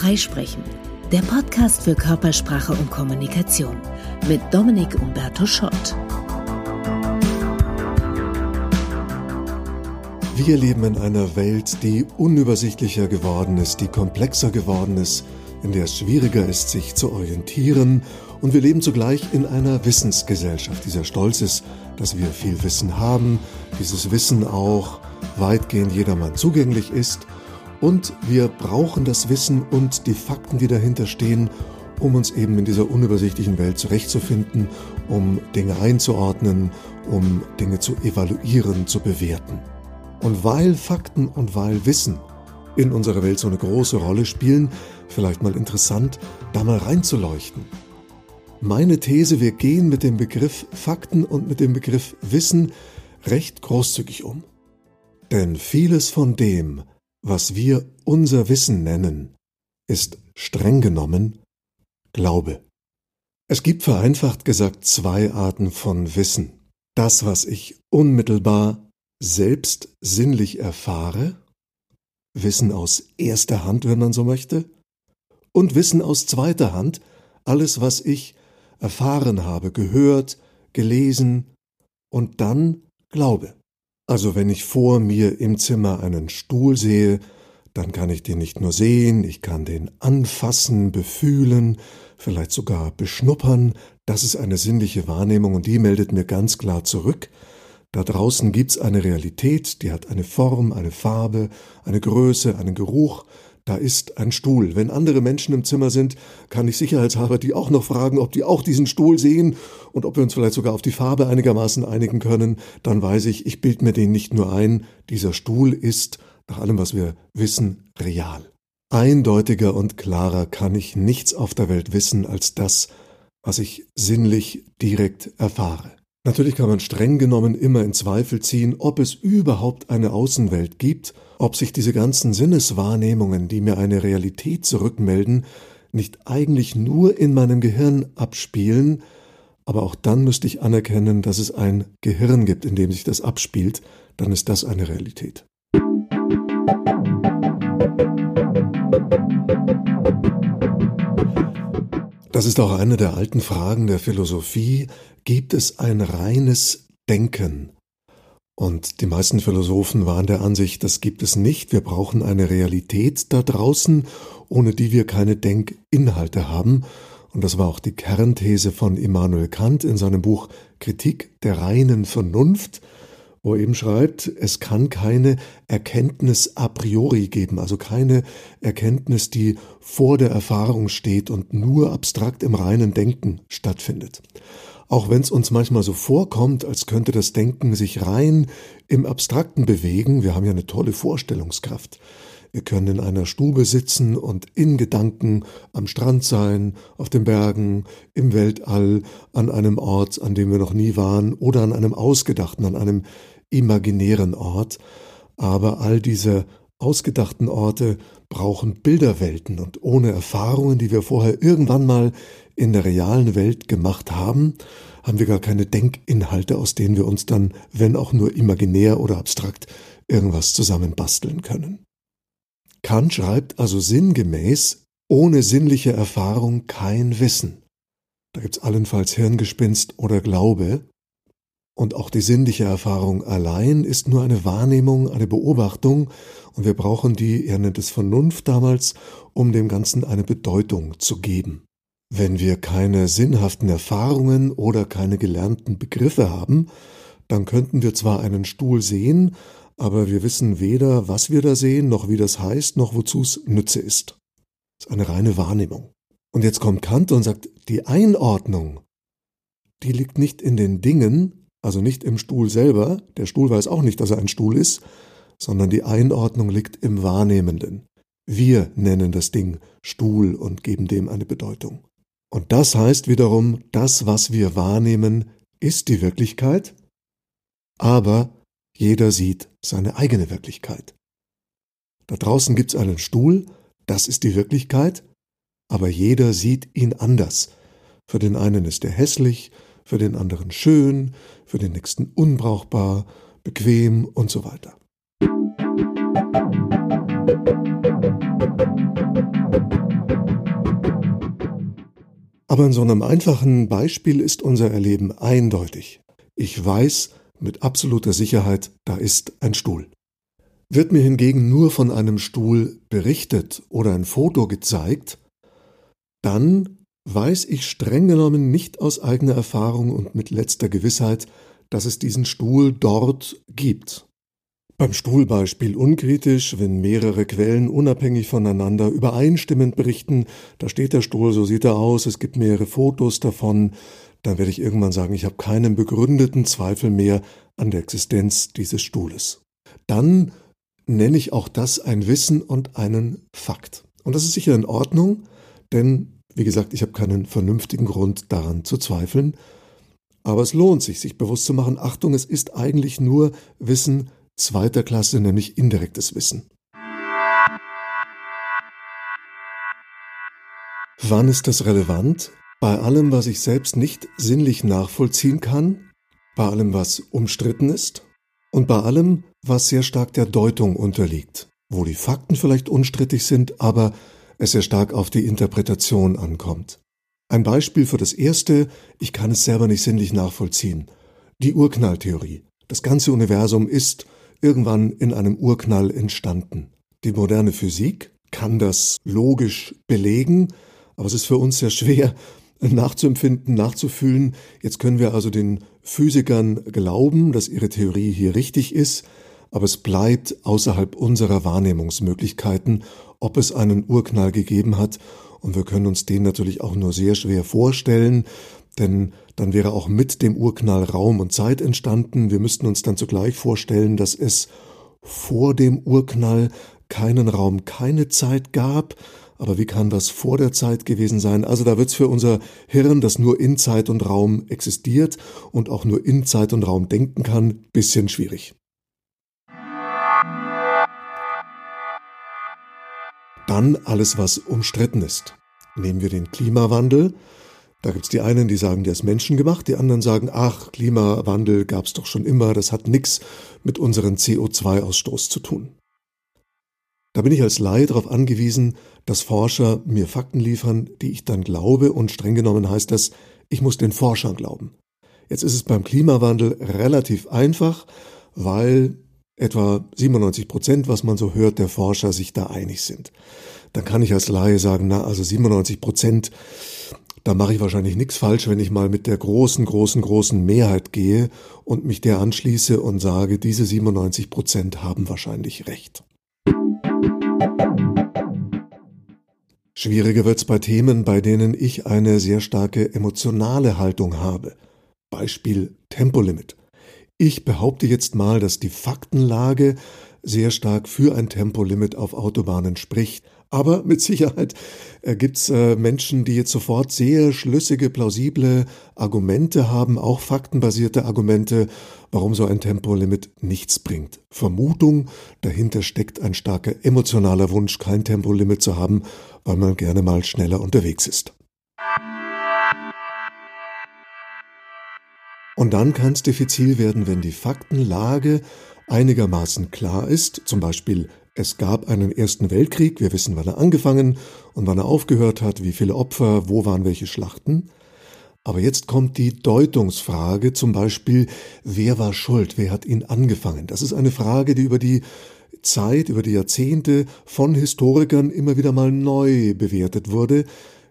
Freisprechen, der Podcast für Körpersprache und Kommunikation mit Dominik Umberto Schott. Wir leben in einer Welt, die unübersichtlicher geworden ist, die komplexer geworden ist, in der es schwieriger ist, sich zu orientieren. Und wir leben zugleich in einer Wissensgesellschaft, die sehr stolz ist, dass wir viel Wissen haben, dieses Wissen auch weitgehend jedermann zugänglich ist und wir brauchen das Wissen und die Fakten, die dahinter stehen, um uns eben in dieser unübersichtlichen Welt zurechtzufinden, um Dinge einzuordnen, um Dinge zu evaluieren, zu bewerten. Und weil Fakten und weil Wissen in unserer Welt so eine große Rolle spielen, vielleicht mal interessant, da mal reinzuleuchten. Meine These, wir gehen mit dem Begriff Fakten und mit dem Begriff Wissen recht großzügig um. Denn vieles von dem, was wir unser Wissen nennen, ist streng genommen Glaube. Es gibt vereinfacht gesagt zwei Arten von Wissen. Das, was ich unmittelbar selbst sinnlich erfahre, Wissen aus erster Hand, wenn man so möchte, und Wissen aus zweiter Hand, alles, was ich erfahren habe, gehört, gelesen und dann glaube. Also wenn ich vor mir im Zimmer einen Stuhl sehe, dann kann ich den nicht nur sehen, ich kann den anfassen, befühlen, vielleicht sogar beschnuppern. Das ist eine sinnliche Wahrnehmung und die meldet mir ganz klar zurück. Da draußen gibt's eine Realität, die hat eine Form, eine Farbe, eine Größe, einen Geruch, da ist ein Stuhl. Wenn andere Menschen im Zimmer sind, kann ich sicherheitshalber die auch noch fragen, ob die auch diesen Stuhl sehen und ob wir uns vielleicht sogar auf die Farbe einigermaßen einigen können. Dann weiß ich, ich bild mir den nicht nur ein, dieser Stuhl ist, nach allem, was wir wissen, real. Eindeutiger und klarer kann ich nichts auf der Welt wissen als das, was ich sinnlich direkt erfahre. Natürlich kann man streng genommen immer in Zweifel ziehen, ob es überhaupt eine Außenwelt gibt, ob sich diese ganzen Sinneswahrnehmungen, die mir eine Realität zurückmelden, nicht eigentlich nur in meinem Gehirn abspielen, aber auch dann müsste ich anerkennen, dass es ein Gehirn gibt, in dem sich das abspielt, dann ist das eine Realität. Das ist auch eine der alten Fragen der Philosophie. Gibt es ein reines Denken? Und die meisten Philosophen waren der Ansicht, das gibt es nicht. Wir brauchen eine Realität da draußen, ohne die wir keine Denkinhalte haben. Und das war auch die Kernthese von Immanuel Kant in seinem Buch Kritik der reinen Vernunft, wo er eben schreibt, es kann keine Erkenntnis a priori geben, also keine Erkenntnis, die vor der Erfahrung steht und nur abstrakt im reinen Denken stattfindet. Auch wenn es uns manchmal so vorkommt, als könnte das Denken sich rein im Abstrakten bewegen, wir haben ja eine tolle Vorstellungskraft. Wir können in einer Stube sitzen und in Gedanken am Strand sein, auf den Bergen, im Weltall, an einem Ort, an dem wir noch nie waren, oder an einem ausgedachten, an einem imaginären Ort. Aber all diese ausgedachten Orte brauchen Bilderwelten und ohne Erfahrungen, die wir vorher irgendwann mal in der realen Welt gemacht haben, haben wir gar keine Denkinhalte, aus denen wir uns dann, wenn auch nur imaginär oder abstrakt, irgendwas zusammenbasteln können. Kant schreibt also sinngemäß, ohne sinnliche Erfahrung kein Wissen. Da gibt's allenfalls Hirngespinst oder Glaube, und auch die sinnliche Erfahrung allein ist nur eine Wahrnehmung, eine Beobachtung, und wir brauchen die, er nennt es Vernunft damals, um dem Ganzen eine Bedeutung zu geben. Wenn wir keine sinnhaften Erfahrungen oder keine gelernten Begriffe haben, dann könnten wir zwar einen Stuhl sehen, aber wir wissen weder, was wir da sehen, noch wie das heißt, noch wozu es Nütze ist. Das ist eine reine Wahrnehmung. Und jetzt kommt Kant und sagt, die Einordnung, die liegt nicht in den Dingen, also nicht im Stuhl selber, der Stuhl weiß auch nicht, dass er ein Stuhl ist, sondern die Einordnung liegt im Wahrnehmenden. Wir nennen das Ding Stuhl und geben dem eine Bedeutung. Und das heißt wiederum, das, was wir wahrnehmen, ist die Wirklichkeit, aber jeder sieht seine eigene Wirklichkeit. Da draußen gibt's einen Stuhl, das ist die Wirklichkeit, aber jeder sieht ihn anders. Für den einen ist er hässlich, für den anderen schön, für den nächsten unbrauchbar, bequem und so weiter. Aber in so einem einfachen Beispiel ist unser Erleben eindeutig. Ich weiß mit absoluter Sicherheit, da ist ein Stuhl. Wird mir hingegen nur von einem Stuhl berichtet oder ein Foto gezeigt, dann weiß ich streng genommen nicht aus eigener Erfahrung und mit letzter Gewissheit, dass es diesen Stuhl dort gibt. Beim Stuhlbeispiel unkritisch, wenn mehrere Quellen unabhängig voneinander übereinstimmend berichten, da steht der Stuhl, so sieht er aus, es gibt mehrere Fotos davon, dann werde ich irgendwann sagen, ich habe keinen begründeten Zweifel mehr an der Existenz dieses Stuhles. Dann nenne ich auch das ein Wissen und einen Fakt. Und das ist sicher in Ordnung, denn, wie gesagt, ich habe keinen vernünftigen Grund daran zu zweifeln. Aber es lohnt sich, sich bewusst zu machen, Achtung, es ist eigentlich nur Wissen zweiter Klasse, nämlich indirektes Wissen. Wann ist das relevant? Bei allem, was ich selbst nicht sinnlich nachvollziehen kann, bei allem, was umstritten ist und bei allem, was sehr stark der Deutung unterliegt, wo die Fakten vielleicht unstrittig sind, aber es sehr stark auf die Interpretation ankommt. Ein Beispiel für das erste, ich kann es selber nicht sinnlich nachvollziehen. Die Urknalltheorie. Das ganze Universum ist irgendwann in einem Urknall entstanden. Die moderne Physik kann das logisch belegen, aber es ist für uns sehr schwer nachzuempfinden, nachzufühlen. Jetzt können wir also den Physikern glauben, dass ihre Theorie hier richtig ist, aber es bleibt außerhalb unserer Wahrnehmungsmöglichkeiten, ob es einen Urknall gegeben hat, und wir können uns den natürlich auch nur sehr schwer vorstellen, denn dann wäre auch mit dem Urknall Raum und Zeit entstanden. Wir müssten uns dann zugleich vorstellen, dass es vor dem Urknall keinen Raum, keine Zeit gab. Aber wie kann das vor der Zeit gewesen sein? Also da wird es für unser Hirn, das nur in Zeit und Raum existiert und auch nur in Zeit und Raum denken kann, bisschen schwierig. Dann alles, was umstritten ist. Nehmen wir den Klimawandel. Da gibt's die einen, die sagen, der ist menschengemacht, die anderen sagen, ach, Klimawandel gab's doch schon immer, das hat nichts mit unserem CO2-Ausstoß zu tun. Da bin ich als Laie darauf angewiesen, dass Forscher mir Fakten liefern, die ich dann glaube, und streng genommen heißt das, ich muss den Forschern glauben. Jetzt ist es beim Klimawandel relativ einfach, weil etwa 97 Prozent, was man so hört, der Forscher sich da einig sind. Dann kann ich als Laie sagen, na, also 97 Prozent, da mache ich wahrscheinlich nichts falsch, wenn ich mal mit der großen, großen, großen Mehrheit gehe und mich der anschließe und sage, diese 97 Prozent haben wahrscheinlich recht. Schwieriger wird's bei Themen, bei denen ich eine sehr starke emotionale Haltung habe. Beispiel Tempolimit. Ich behaupte jetzt mal, dass die Faktenlage sehr stark für ein Tempolimit auf Autobahnen spricht. Aber mit Sicherheit äh, gibt's äh, Menschen, die jetzt sofort sehr schlüssige, plausible Argumente haben, auch faktenbasierte Argumente, warum so ein Tempolimit nichts bringt. Vermutung, dahinter steckt ein starker emotionaler Wunsch, kein Tempolimit zu haben, weil man gerne mal schneller unterwegs ist. Und dann kann es diffizil werden, wenn die Faktenlage einigermaßen klar ist, zum Beispiel es gab einen Ersten Weltkrieg, wir wissen, wann er angefangen und wann er aufgehört hat, wie viele Opfer, wo waren welche Schlachten. Aber jetzt kommt die Deutungsfrage, zum Beispiel, wer war schuld, wer hat ihn angefangen? Das ist eine Frage, die über die Zeit, über die Jahrzehnte von Historikern immer wieder mal neu bewertet wurde,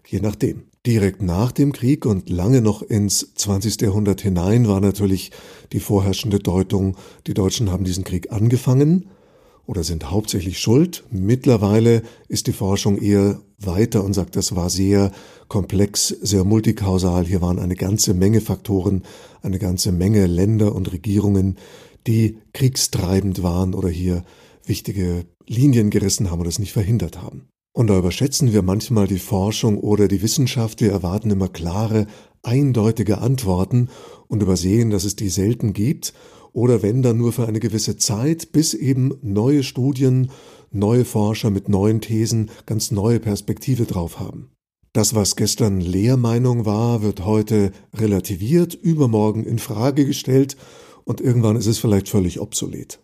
je nachdem. Direkt nach dem Krieg und lange noch ins 20. Jahrhundert hinein war natürlich die vorherrschende Deutung, die Deutschen haben diesen Krieg angefangen oder sind hauptsächlich schuld. Mittlerweile ist die Forschung eher weiter und sagt, das war sehr komplex, sehr multikausal. Hier waren eine ganze Menge Faktoren, eine ganze Menge Länder und Regierungen, die kriegstreibend waren oder hier wichtige Linien gerissen haben oder es nicht verhindert haben. Und da überschätzen wir manchmal die Forschung oder die Wissenschaft. Wir erwarten immer klare, eindeutige Antworten und übersehen, dass es die selten gibt oder wenn dann nur für eine gewisse Zeit, bis eben neue Studien, neue Forscher mit neuen Thesen ganz neue Perspektive drauf haben. Das, was gestern Lehrmeinung war, wird heute relativiert, übermorgen in Frage gestellt und irgendwann ist es vielleicht völlig obsolet.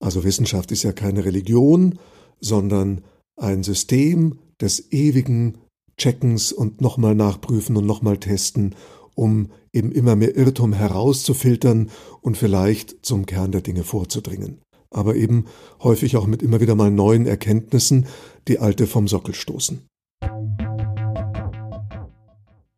Also Wissenschaft ist ja keine Religion, sondern ein System des ewigen Checkens und nochmal nachprüfen und nochmal testen, um eben immer mehr Irrtum herauszufiltern und vielleicht zum Kern der Dinge vorzudringen. Aber eben häufig auch mit immer wieder mal neuen Erkenntnissen, die alte vom Sockel stoßen.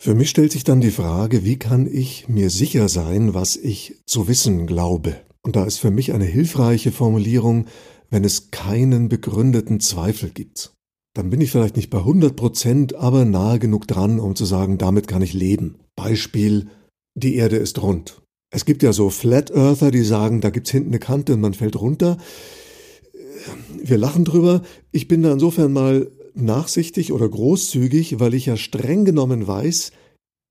Für mich stellt sich dann die Frage, wie kann ich mir sicher sein, was ich zu wissen glaube? Und da ist für mich eine hilfreiche Formulierung, wenn es keinen begründeten Zweifel gibt. Dann bin ich vielleicht nicht bei 100 Prozent, aber nahe genug dran, um zu sagen, damit kann ich leben. Beispiel, die Erde ist rund. Es gibt ja so Flat Earther, die sagen, da gibt's hinten eine Kante und man fällt runter. Wir lachen drüber. Ich bin da insofern mal nachsichtig oder großzügig, weil ich ja streng genommen weiß,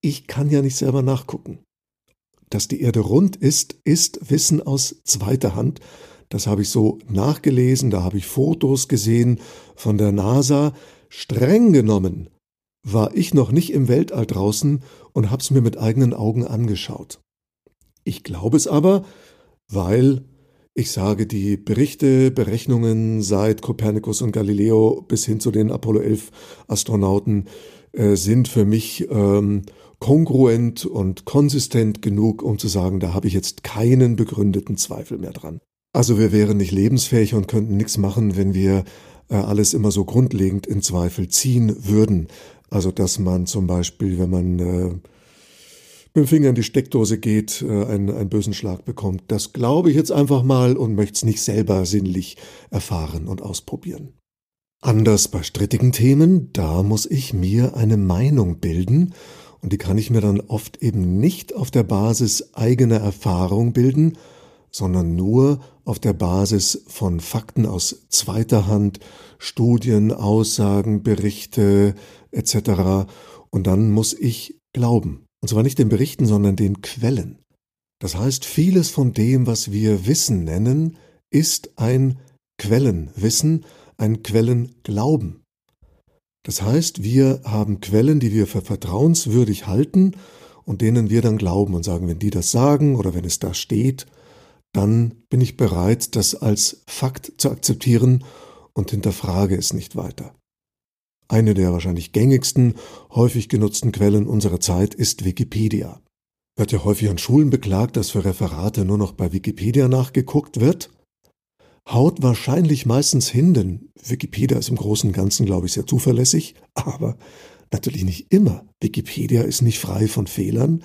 ich kann ja nicht selber nachgucken. Dass die Erde rund ist, ist Wissen aus zweiter Hand. Das habe ich so nachgelesen, da habe ich Fotos gesehen von der NASA. Streng genommen war ich noch nicht im Weltall draußen und habe es mir mit eigenen Augen angeschaut. Ich glaube es aber, weil ich sage, die Berichte, Berechnungen seit Kopernikus und Galileo bis hin zu den Apollo 11 Astronauten äh, sind für mich ähm, kongruent und konsistent genug, um zu sagen, da habe ich jetzt keinen begründeten Zweifel mehr dran. Also wir wären nicht lebensfähig und könnten nichts machen, wenn wir äh, alles immer so grundlegend in Zweifel ziehen würden. Also dass man zum Beispiel, wenn man äh, mit dem Finger in die Steckdose geht, äh, einen, einen bösen Schlag bekommt. Das glaube ich jetzt einfach mal und möchte es nicht selber sinnlich erfahren und ausprobieren. Anders bei strittigen Themen, da muss ich mir eine Meinung bilden und die kann ich mir dann oft eben nicht auf der Basis eigener Erfahrung bilden, sondern nur auf der Basis von Fakten aus zweiter Hand, Studien, Aussagen, Berichte etc. Und dann muss ich glauben. Und zwar nicht den Berichten, sondern den Quellen. Das heißt, vieles von dem, was wir Wissen nennen, ist ein Quellenwissen, ein Quellenglauben. Das heißt, wir haben Quellen, die wir für vertrauenswürdig halten und denen wir dann glauben und sagen, wenn die das sagen oder wenn es da steht, dann bin ich bereit, das als Fakt zu akzeptieren und hinterfrage es nicht weiter. Eine der wahrscheinlich gängigsten, häufig genutzten Quellen unserer Zeit ist Wikipedia. Wird ja häufig an Schulen beklagt, dass für Referate nur noch bei Wikipedia nachgeguckt wird. Haut wahrscheinlich meistens hin, denn Wikipedia ist im Großen und Ganzen, glaube ich, sehr zuverlässig, aber natürlich nicht immer. Wikipedia ist nicht frei von Fehlern.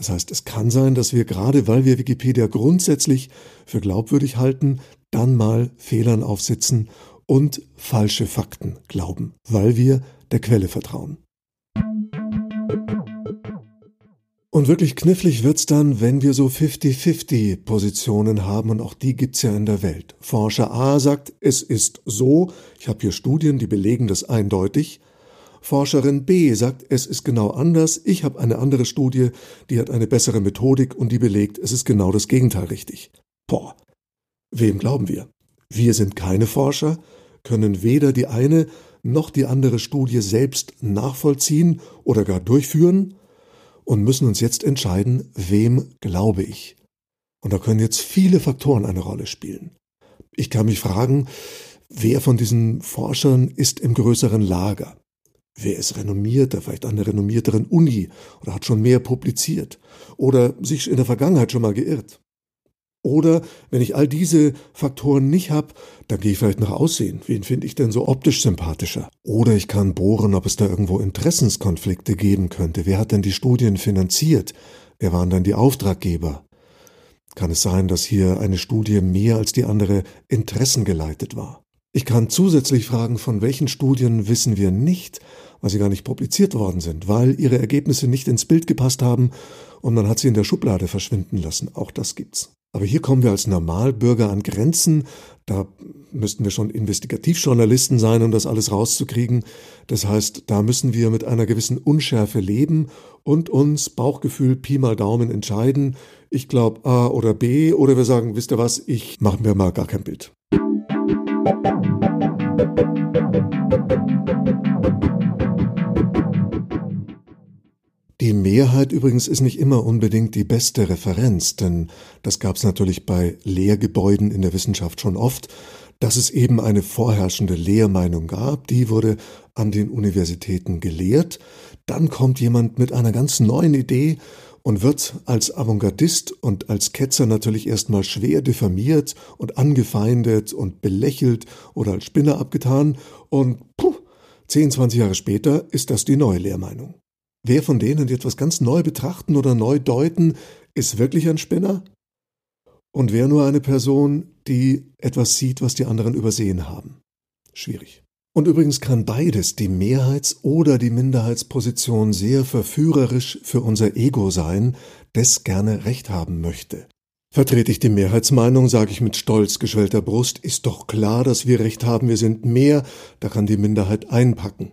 Das heißt, es kann sein, dass wir gerade, weil wir Wikipedia grundsätzlich für glaubwürdig halten, dann mal Fehlern aufsitzen und falsche Fakten glauben, weil wir der Quelle vertrauen. Und wirklich knifflig wird's dann, wenn wir so 50-50 Positionen haben und auch die gibt's ja in der Welt. Forscher A sagt, es ist so, ich habe hier Studien, die belegen das eindeutig. Forscherin B sagt, es ist genau anders, ich habe eine andere Studie, die hat eine bessere Methodik und die belegt, es ist genau das Gegenteil richtig. Boah, wem glauben wir? Wir sind keine Forscher, können weder die eine noch die andere Studie selbst nachvollziehen oder gar durchführen und müssen uns jetzt entscheiden, wem glaube ich. Und da können jetzt viele Faktoren eine Rolle spielen. Ich kann mich fragen, wer von diesen Forschern ist im größeren Lager? Wer ist renommierter, vielleicht an der renommierteren Uni oder hat schon mehr publiziert oder sich in der Vergangenheit schon mal geirrt? Oder wenn ich all diese Faktoren nicht habe, dann gehe ich vielleicht nach Aussehen. Wen finde ich denn so optisch sympathischer? Oder ich kann bohren, ob es da irgendwo Interessenskonflikte geben könnte. Wer hat denn die Studien finanziert? Wer waren dann die Auftraggeber? Kann es sein, dass hier eine Studie mehr als die andere interessengeleitet war? Ich kann zusätzlich fragen, von welchen Studien wissen wir nicht, weil sie gar nicht publiziert worden sind, weil ihre Ergebnisse nicht ins Bild gepasst haben und man hat sie in der Schublade verschwinden lassen. Auch das gibt's. Aber hier kommen wir als Normalbürger an Grenzen. Da müssten wir schon Investigativjournalisten sein, um das alles rauszukriegen. Das heißt, da müssen wir mit einer gewissen Unschärfe leben und uns Bauchgefühl Pi mal Daumen entscheiden. Ich glaube A oder B oder wir sagen, wisst ihr was, ich mache mir mal gar kein Bild. Die Mehrheit übrigens ist nicht immer unbedingt die beste Referenz, denn das gab es natürlich bei Lehrgebäuden in der Wissenschaft schon oft, dass es eben eine vorherrschende Lehrmeinung gab, die wurde an den Universitäten gelehrt, dann kommt jemand mit einer ganz neuen Idee und wird als Avantgardist und als Ketzer natürlich erstmal schwer diffamiert und angefeindet und belächelt oder als Spinner abgetan und puh, 10, 20 Jahre später ist das die neue Lehrmeinung. Wer von denen, die etwas ganz neu betrachten oder neu deuten, ist wirklich ein Spinner? Und wer nur eine Person, die etwas sieht, was die anderen übersehen haben? Schwierig. Und übrigens kann beides, die Mehrheits- oder die Minderheitsposition, sehr verführerisch für unser Ego sein, das gerne Recht haben möchte. Vertrete ich die Mehrheitsmeinung, sage ich mit stolz geschwellter Brust, ist doch klar, dass wir Recht haben, wir sind mehr, da kann die Minderheit einpacken.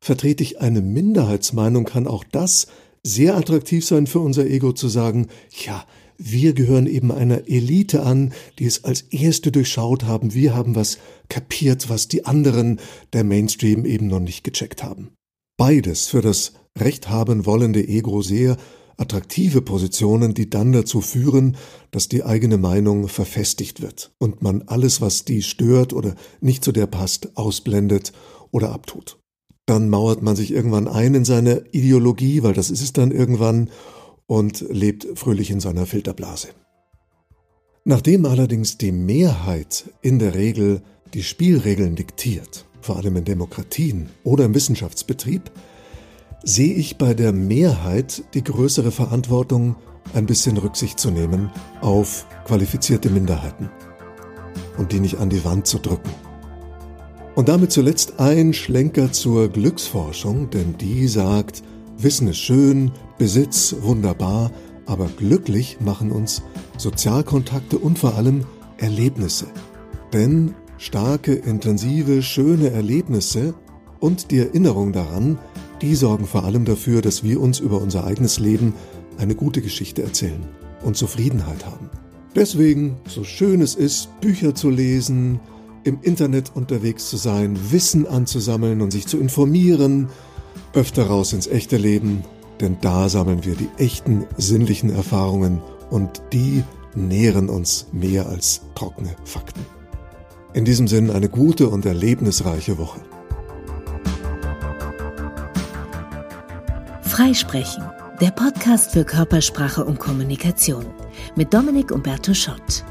Vertrete ich eine Minderheitsmeinung, kann auch das sehr attraktiv sein für unser Ego zu sagen, ja, wir gehören eben einer Elite an, die es als erste durchschaut haben. Wir haben was kapiert, was die anderen, der Mainstream eben noch nicht gecheckt haben. Beides für das Recht haben wollende Ego sehr attraktive Positionen, die dann dazu führen, dass die eigene Meinung verfestigt wird und man alles, was die stört oder nicht zu der passt, ausblendet oder abtut. Dann mauert man sich irgendwann ein in seine Ideologie, weil das ist es dann irgendwann, und lebt fröhlich in seiner Filterblase. Nachdem allerdings die Mehrheit in der Regel die Spielregeln diktiert, vor allem in Demokratien oder im Wissenschaftsbetrieb, sehe ich bei der Mehrheit die größere Verantwortung, ein bisschen Rücksicht zu nehmen auf qualifizierte Minderheiten und die nicht an die Wand zu drücken. Und damit zuletzt ein Schlenker zur Glücksforschung, denn die sagt, Wissen ist schön, Besitz wunderbar, aber glücklich machen uns Sozialkontakte und vor allem Erlebnisse. Denn starke, intensive, schöne Erlebnisse und die Erinnerung daran, die sorgen vor allem dafür, dass wir uns über unser eigenes Leben eine gute Geschichte erzählen und Zufriedenheit haben. Deswegen, so schön es ist, Bücher zu lesen, im Internet unterwegs zu sein, Wissen anzusammeln und sich zu informieren, öfter raus ins echte Leben, denn da sammeln wir die echten sinnlichen Erfahrungen und die nähren uns mehr als trockene Fakten. In diesem Sinn eine gute und erlebnisreiche Woche. Freisprechen, der Podcast für Körpersprache und Kommunikation mit Dominik Umberto Schott.